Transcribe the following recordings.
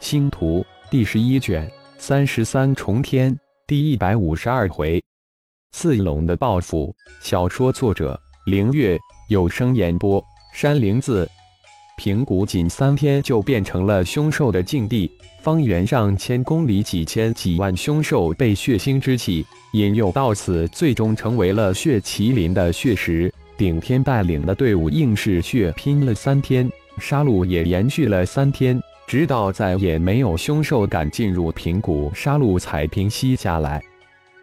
星图第十一卷三十三重天第一百五十二回，四龙的报复。小说作者：凌月，有声演播：山灵子。平谷仅三天就变成了凶兽的境地，方圆上千公里几千几万凶兽被血腥之气引诱到此，最终成为了血麒麟的血食。顶天带领的队伍硬是血拼了三天，杀戮也延续了三天，直到再也没有凶兽敢进入平谷，杀戮才平息下来。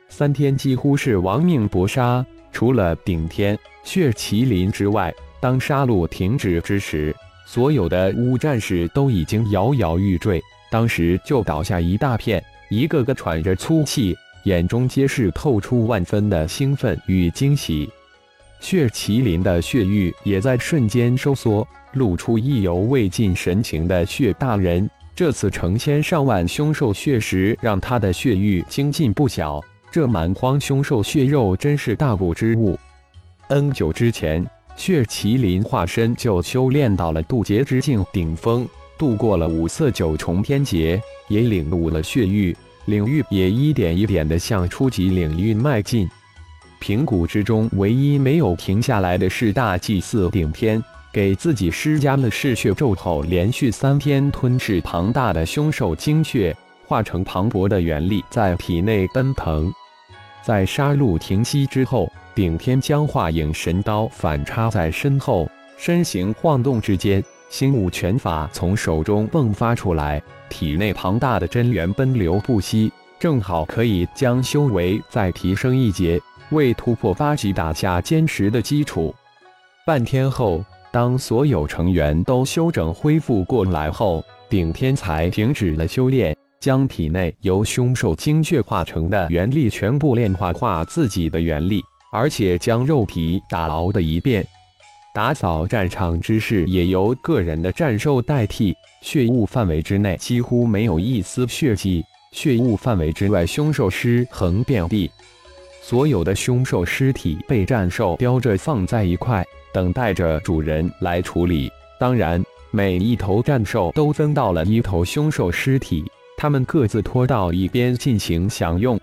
三天几乎是亡命搏杀，除了顶天血麒麟之外，当杀戮停止之时。所有的乌战士都已经摇摇欲坠，当时就倒下一大片，一个个喘着粗气，眼中皆是透出万分的兴奋与惊喜。血麒麟的血域也在瞬间收缩，露出意犹未尽神情的血大人，这次成千上万凶兽血食让他的血域精进不小。这蛮荒凶兽血肉真是大补之物。N 久之前。血麒麟化身就修炼到了渡劫之境顶峰，度过了五色九重天劫，也领悟了血域，领域也一点一点的向初级领域迈进。平谷之中，唯一没有停下来的是大祭司顶天，给自己施加了嗜血咒后，连续三天吞噬庞大的凶兽精血，化成磅礴的元力在体内奔腾。在杀戮停息之后。顶天将化影神刀反插在身后，身形晃动之间，星武拳法从手中迸发出来，体内庞大的真元奔流不息，正好可以将修为再提升一阶，为突破八级打下坚实的基础。半天后，当所有成员都休整恢复过来后，顶天才停止了修炼，将体内由凶兽精血化成的元力全部炼化，化自己的元力。而且将肉体打熬的一遍，打扫战场之事也由个人的战兽代替。血雾范围之内几乎没有一丝血迹，血雾范围之外凶兽尸横遍地，所有的凶兽尸体被战兽叼着放在一块，等待着主人来处理。当然，每一头战兽都分到了一头凶兽尸体，他们各自拖到一边进行享用。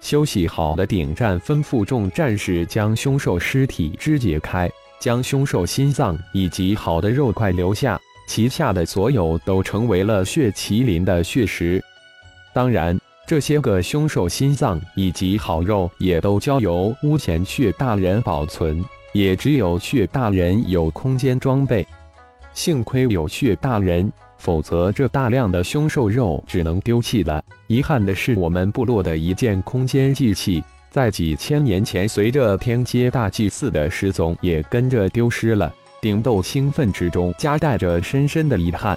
休息好的顶战吩咐众战士将凶兽尸体肢解开，将凶兽心脏以及好的肉块留下，其下的所有都成为了血麒麟的血食。当然，这些个凶兽心脏以及好肉也都交由屋前血大人保存，也只有血大人有空间装备。幸亏有血大人。否则，这大量的凶兽肉只能丢弃了。遗憾的是，我们部落的一件空间祭器，在几千年前随着天阶大祭祀的失踪，也跟着丢失了。顶斗兴奋之中夹带着深深的遗憾。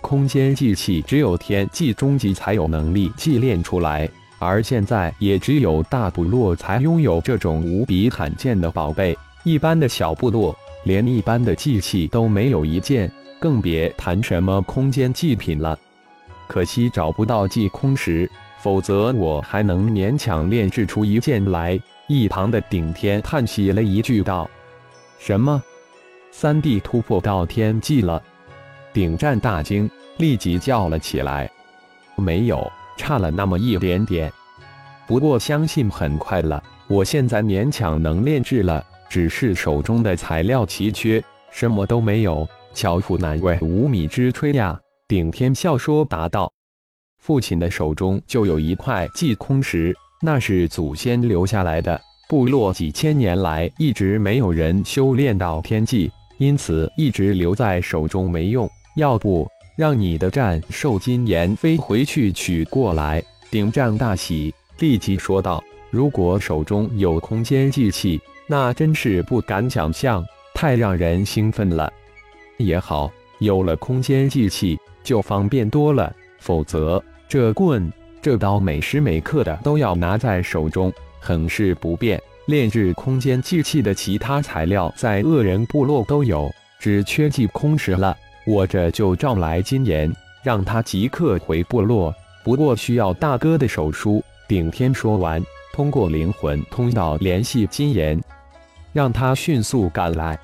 空间祭器只有天际终极才有能力祭炼出来，而现在也只有大部落才拥有这种无比罕见的宝贝。一般的小部落，连一般的祭器都没有一件。更别谈什么空间祭品了，可惜找不到祭空石，否则我还能勉强炼制出一件来。一旁的顶天叹息了一句道：“什么？三弟突破到天际了？”顶战大惊，立即叫了起来：“没有，差了那么一点点。不过相信很快了。我现在勉强能炼制了，只是手中的材料奇缺，什么都没有。”巧妇难为无米之炊呀！顶天笑说答道：“父亲的手中就有一块祭空石，那是祖先留下来的。部落几千年来一直没有人修炼到天际，因此一直留在手中没用。要不让你的战兽金岩飞回去取过来？”顶战大喜，立即说道：“如果手中有空间祭器，那真是不敢想象，太让人兴奋了。”也好，有了空间祭器就方便多了。否则，这棍、这刀每时每刻的都要拿在手中，很是不便。炼制空间祭器的其他材料在恶人部落都有，只缺祭空石了。我这就召来金岩，让他即刻回部落。不过需要大哥的手书。顶天说完，通过灵魂通道联系金岩，让他迅速赶来。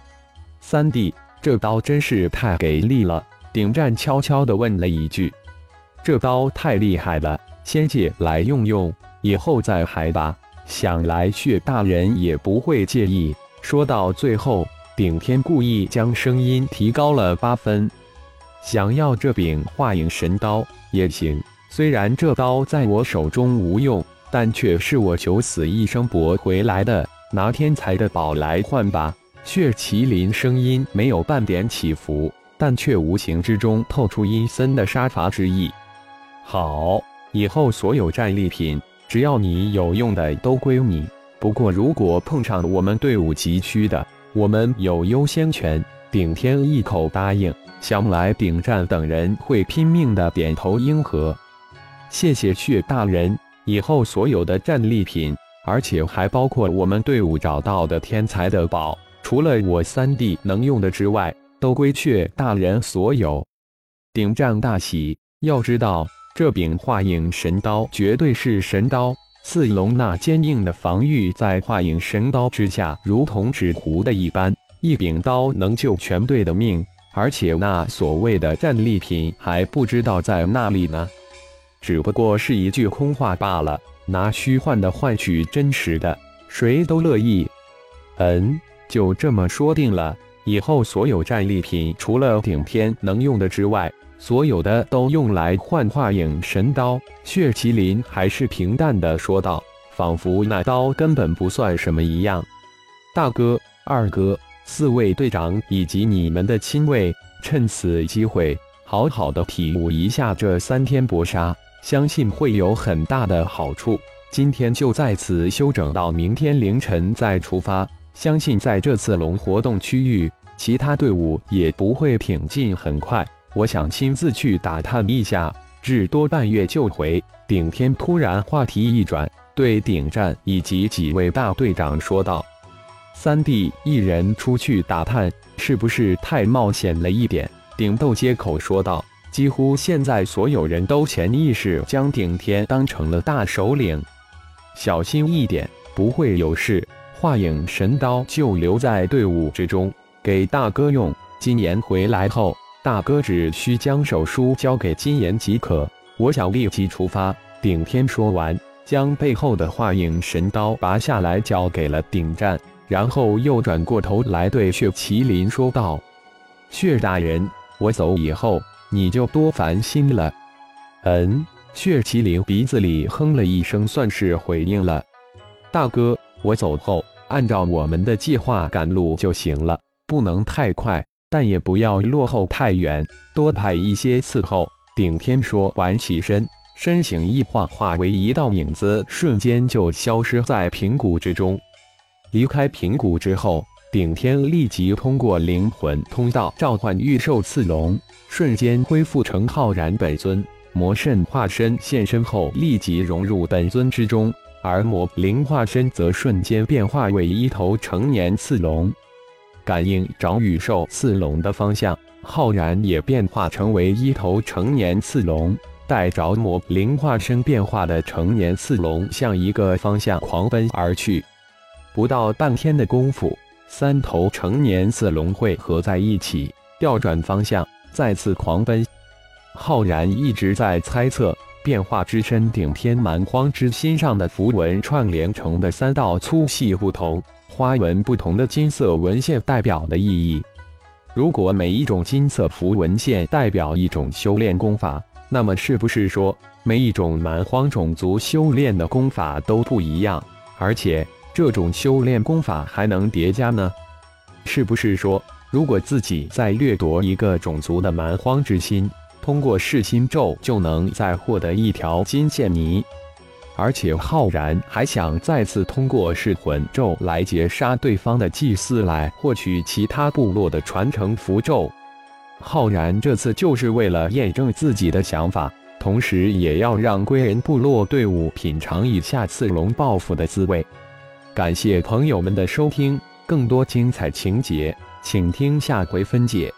三弟。这刀真是太给力了！顶战悄悄地问了一句：“这刀太厉害了，先借来用用，以后再还吧。想来血大人也不会介意。”说到最后，顶天故意将声音提高了八分：“想要这柄化影神刀也行，虽然这刀在我手中无用，但却是我九死一生搏回来的。拿天才的宝来换吧。”血麒麟声音没有半点起伏，但却无形之中透出阴森的杀伐之意。好，以后所有战利品，只要你有用的都归你。不过，如果碰上我们队伍急需的，我们有优先权。顶天一口答应，想来顶战等人会拼命的点头应和。谢谢血大人，以后所有的战利品，而且还包括我们队伍找到的天才的宝。除了我三弟能用的之外，都归雀大人所有。顶战大喜，要知道这柄化影神刀绝对是神刀。四龙那坚硬的防御，在化影神刀之下如同纸糊的一般，一柄刀能救全队的命。而且那所谓的战利品还不知道在哪里呢，只不过是一句空话罢了。拿虚幻的换取真实的，谁都乐意。嗯。就这么说定了，以后所有战利品除了顶天能用的之外，所有的都用来换化影神刀。血麒麟还是平淡的说道，仿佛那刀根本不算什么一样。大哥、二哥、四位队长以及你们的亲卫，趁此机会好好的体悟一下这三天搏杀，相信会有很大的好处。今天就在此休整到明天凌晨再出发。相信在这次龙活动区域，其他队伍也不会挺进很快。我想亲自去打探一下，至多半月就回。顶天突然话题一转，对顶战以及几位大队长说道：“三弟一人出去打探，是不是太冒险了一点？”顶斗接口说道：“几乎现在所有人都潜意识将顶天当成了大首领，小心一点，不会有事。”化影神刀就留在队伍之中，给大哥用。金岩回来后，大哥只需将手书交给金岩即可。我想立即出发。顶天说完，将背后的化影神刀拔下来，交给了顶战，然后又转过头来对血麒麟说道：“血大人，我走以后，你就多烦心了。”嗯，血麒麟鼻子里哼了一声，算是回应了。大哥。我走后，按照我们的计划赶路就行了，不能太快，但也不要落后太远，多派一些伺候。顶天说完，起身，身形一晃，化为一道影子，瞬间就消失在平谷之中。离开平谷之后，顶天立即通过灵魂通道召唤御兽刺龙，瞬间恢复成浩然本尊。魔圣化身现身后，立即融入本尊之中。而魔灵化身则瞬间变化为一头成年刺龙，感应着羽兽刺龙的方向，浩然也变化成为一头成年刺龙，带着魔灵化身变化的成年刺龙向一个方向狂奔而去。不到半天的功夫，三头成年刺龙汇合在一起，调转方向，再次狂奔。浩然一直在猜测。变化之身顶天蛮荒之心上的符文串联成的三道粗细不同、花纹不同的金色纹线代表的意义。如果每一种金色符文线代表一种修炼功法，那么是不是说每一种蛮荒种族修炼的功法都不一样？而且这种修炼功法还能叠加呢？是不是说，如果自己在掠夺一个种族的蛮荒之心？通过噬心咒就能再获得一条金线泥，而且浩然还想再次通过噬魂咒来截杀对方的祭司，来获取其他部落的传承符咒。浩然这次就是为了验证自己的想法，同时也要让归人部落队伍品尝一下刺龙报复的滋味。感谢朋友们的收听，更多精彩情节，请听下回分解。